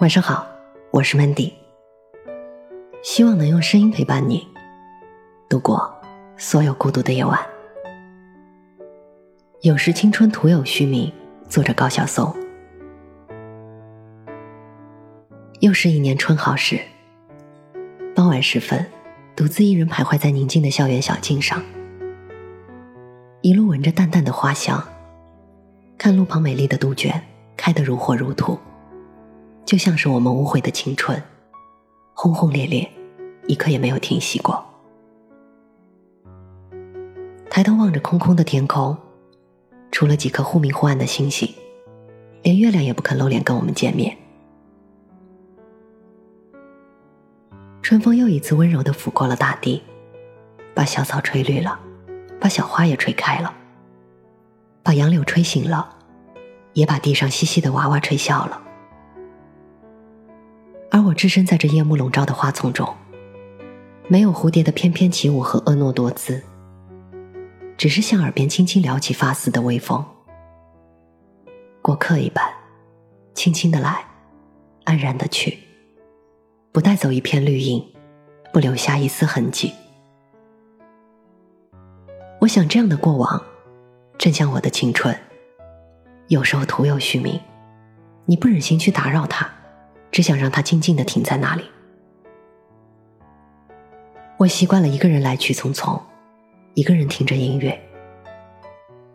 晚上好，我是 Mandy，希望能用声音陪伴你度过所有孤独的夜晚。有时青春徒有虚名，作者高晓松。又是一年春好时，傍晚时分，独自一人徘徊在宁静的校园小径上，一路闻着淡淡的花香，看路旁美丽的杜鹃开得如火如荼。就像是我们无悔的青春，轰轰烈烈，一刻也没有停息过。抬头望着空空的天空，除了几颗忽明忽暗的星星，连月亮也不肯露脸跟我们见面。春风又一次温柔的拂过了大地，把小草吹绿了，把小花也吹开了，把杨柳吹醒了，也把地上嬉戏的娃娃吹笑了。而我置身在这夜幕笼罩的花丛中，没有蝴蝶的翩翩起舞和婀娜多姿，只是向耳边轻轻撩起发丝的微风，过客一般，轻轻的来，安然的去，不带走一片绿荫，不留下一丝痕迹。我想，这样的过往，正像我的青春，有时候徒有虚名，你不忍心去打扰它。只想让它静静的停在那里。我习惯了一个人来去匆匆，一个人听着音乐，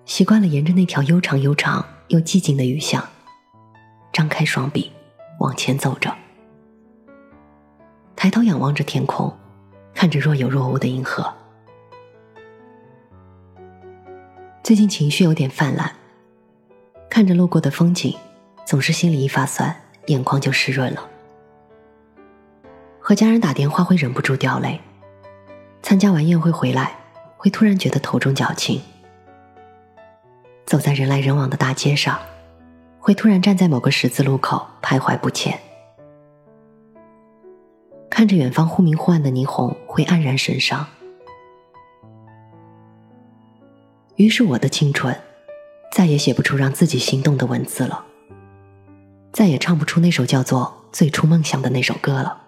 习惯了沿着那条悠长悠长又寂静的雨巷，张开双臂往前走着，抬头仰望着天空，看着若有若无的银河。最近情绪有点泛滥，看着路过的风景，总是心里一发酸。眼眶就湿润了。和家人打电话会忍不住掉泪，参加完宴会回来会突然觉得头重脚轻，走在人来人往的大街上，会突然站在某个十字路口徘徊不前，看着远方忽明忽暗的霓虹会黯然神伤。于是我的青春再也写不出让自己心动的文字了。再也唱不出那首叫做《最初梦想》的那首歌了。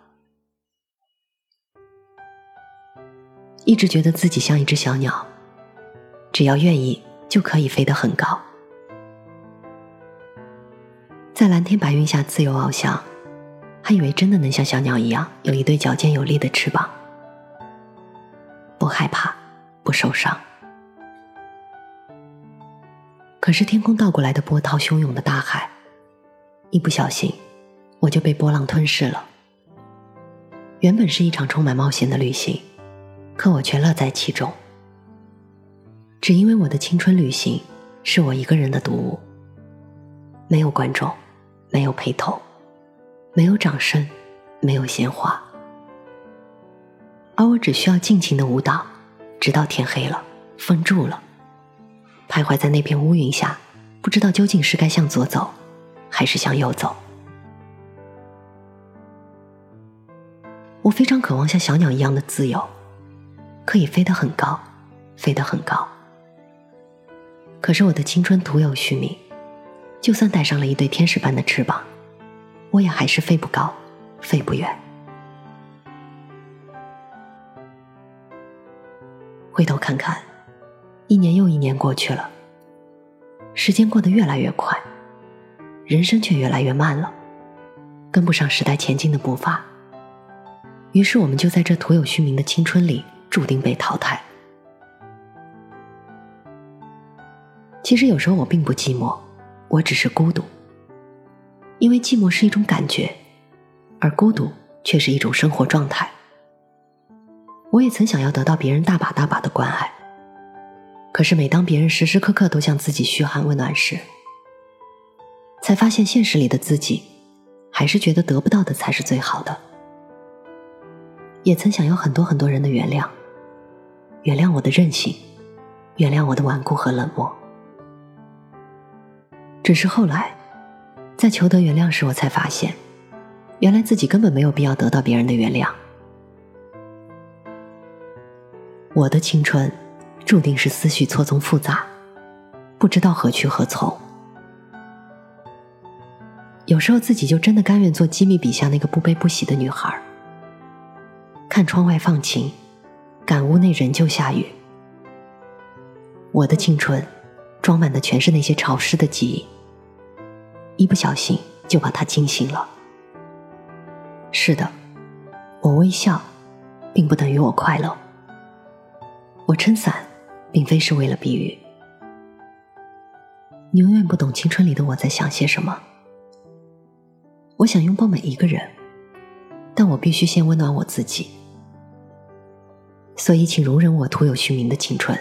一直觉得自己像一只小鸟，只要愿意就可以飞得很高，在蓝天白云下自由翱翔，还以为真的能像小鸟一样有一对矫健有力的翅膀，不害怕，不受伤。可是天空倒过来的波涛汹涌的大海。一不小心，我就被波浪吞噬了。原本是一场充满冒险的旅行，可我却乐在其中。只因为我的青春旅行是我一个人的独舞，没有观众，没有陪同，没有掌声，没有鲜花，而我只需要尽情的舞蹈，直到天黑了，风住了，徘徊在那片乌云下，不知道究竟是该向左走。还是向右走。我非常渴望像小鸟一样的自由，可以飞得很高，飞得很高。可是我的青春徒有虚名，就算带上了一对天使般的翅膀，我也还是飞不高，飞不远。回头看看，一年又一年过去了，时间过得越来越快。人生却越来越慢了，跟不上时代前进的步伐。于是，我们就在这徒有虚名的青春里，注定被淘汰。其实，有时候我并不寂寞，我只是孤独。因为寂寞是一种感觉，而孤独却是一种生活状态。我也曾想要得到别人大把大把的关爱，可是每当别人时时刻刻都向自己嘘寒问暖时，才发现，现实里的自己，还是觉得得不到的才是最好的。也曾想要很多很多人的原谅，原谅我的任性，原谅我的顽固和冷漠。只是后来，在求得原谅时，我才发现，原来自己根本没有必要得到别人的原谅。我的青春，注定是思绪错综复杂，不知道何去何从。有时候自己就真的甘愿做机密笔下那个不悲不喜的女孩。看窗外放晴，感屋内仍旧下雨。我的青春，装满的全是那些潮湿的记忆。一不小心就把它惊醒了。是的，我微笑，并不等于我快乐。我撑伞，并非是为了避雨。你永远不懂青春里的我在想些什么。我想拥抱每一个人，但我必须先温暖我自己。所以，请容忍我徒有虚名的青春，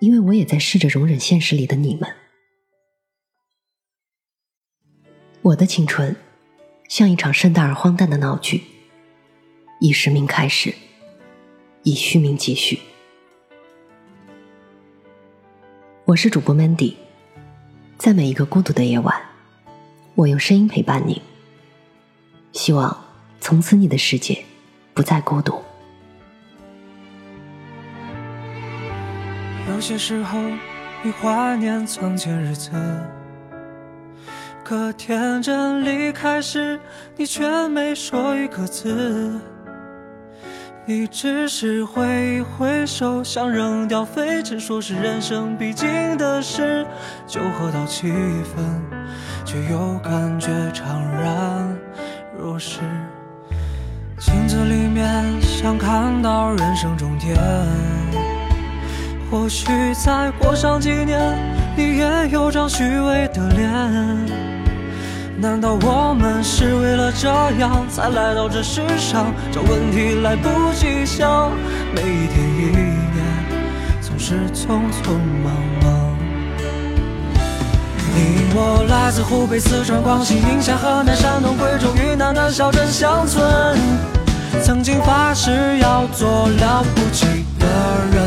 因为我也在试着容忍现实里的你们。我的青春，像一场盛大而荒诞的闹剧，以实名开始，以虚名继续。我是主播 Mandy，在每一个孤独的夜晚，我用声音陪伴你。希望从此你的世界不再孤独。有些时候，你怀念从前日子。可天真离开时，你却没说一个字。你只是挥一挥手，想扔掉废纸，说是人生必经的事。酒喝到七分，却又感觉怅然若失。镜子里面想看到人生终点，或许再过上几年，你也有张虚伪的脸。难道我们是为了这样才来到这世上？这问题来不及想，每一天一年总是匆匆忙忙。你我来自湖北、四川、广西、宁夏、河南、山东、贵州、云南的小镇乡村，曾经发誓要做了不起的人。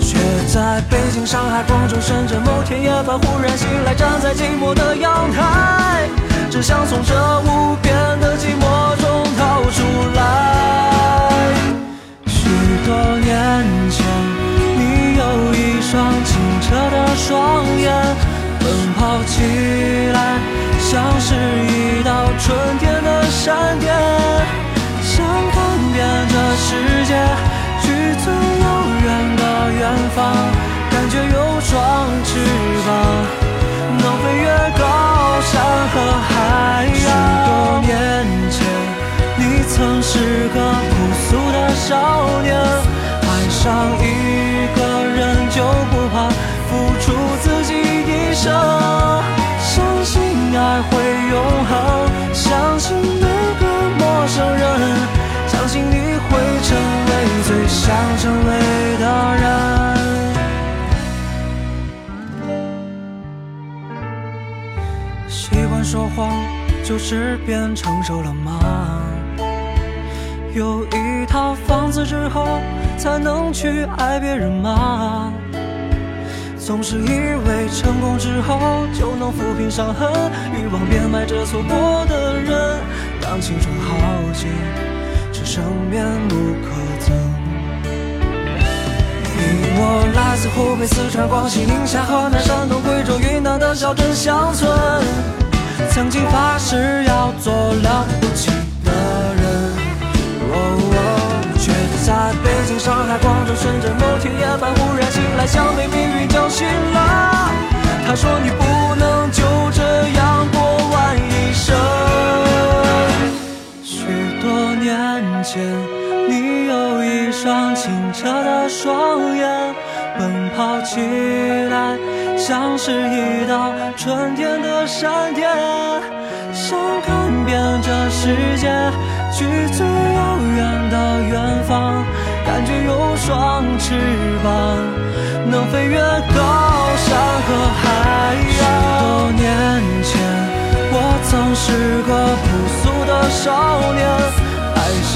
却在北京、上海、广州、深圳，某天夜半忽然醒来，站在寂寞的阳台，只想从这无边的寂寞中逃出来。许多年前，你有一双清澈的双眼，跑起来像是一道春天的闪电，想看遍这世界。去最遥远的远方，感觉有双翅膀，能飞越高山和海洋。许多年前，你曾是个朴素的少年，爱上一想成为的人，习惯说谎就是变成熟了吗？有一套房子之后才能去爱别人吗？总是以为成功之后就能抚平伤痕，欲望变卖着错过的人，让青春耗尽，只剩面目可来自湖北、四川、广西、宁夏、河南、山东、贵州、云南的小镇乡村，曾经发誓要做了不起的人，却在北京、上海、广州、深圳，某天夜半忽然醒来，像被命运叫醒了。他说你不能就这样过完一生。许多年前。你有一双清澈的双眼，奔跑起来像是一道春天的闪电，想看遍这世界，去最遥远的远方，感觉有双翅膀，能飞越高山和海洋。许多年前，我曾是个朴素的少年。爱上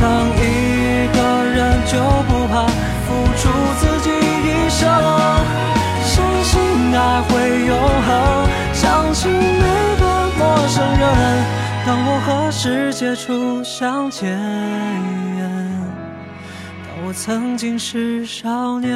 相信爱会永恒，相信每个陌生人。当我和世界初相见，当我曾经是少年。